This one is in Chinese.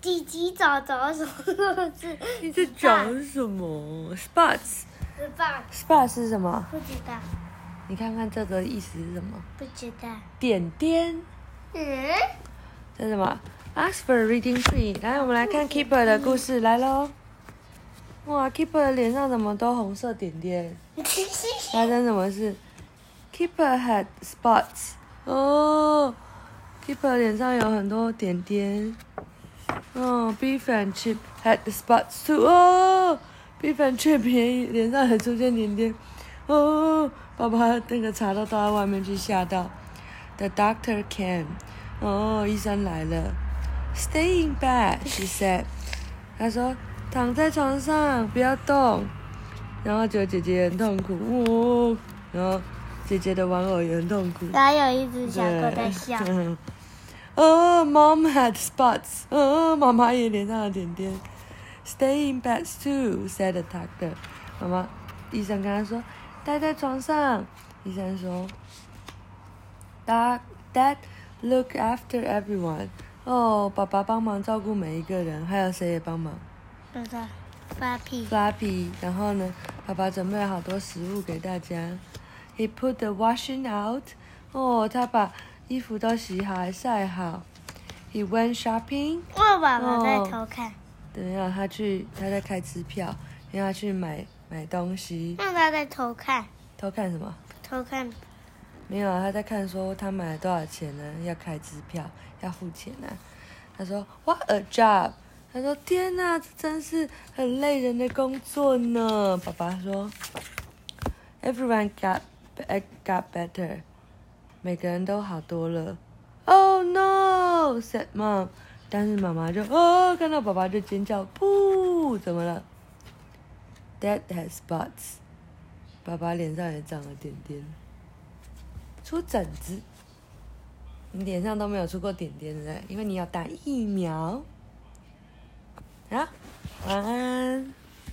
鸡鸡找 找什么字？你在讲什么？Spots。是吧？Spots 是什么？不知道，你看看这个意思是什么？不知道。点点。嗯，这是什么？Ask for a reading tree。来，我们来看 Keeper 的故事来喽。哇，Keeper 的脸上怎么都红色点点？发生什么事？Keeper had spots。哦，Keeper 脸上有很多点点。哦，Beef and Chip had the spots too。哦，Beef and chip 便宜脸上还出现点点。哦，爸爸那个茶都倒到外面去，吓到。The doctor came。哦，医生来了。Stay in bed, she said。他说躺在床上不要动。然后就姐姐很痛苦，哦，然后姐姐的玩偶也很痛苦。然后有一只小狗在笑。嗯哦，Mom had spots。哦，妈妈也脸上有点点。Stay in bed too, said the doctor。妈妈，医生跟他说，待在床上。医生说，Dad, Dad, look after everyone。哦，爸爸帮忙照顾每一个人，还有谁也帮忙不知道，发屁。？Flappy。然后呢，爸爸准备了好多食物给大家。He put the washing out。哦，他把衣服都洗好，还晒好。He went shopping。我爸爸在偷看，等一下，他去，他在开支票，因为他去买买东西。那他在偷看，偷看什么？偷看。没有啊，他在看说他买了多少钱呢？要开支票，要付钱啊。他说 What a job！他说天哪，这真是很累人的工作呢。爸爸说，Everyone got got better，每个人都好多了。Oh no！said mom。但是妈妈就哦，看到爸爸就尖叫，不，怎么了？Dad has spots。爸爸脸上也长了点点。出疹子，你脸上都没有出过点点，的？因为你要打疫苗。好，晚安。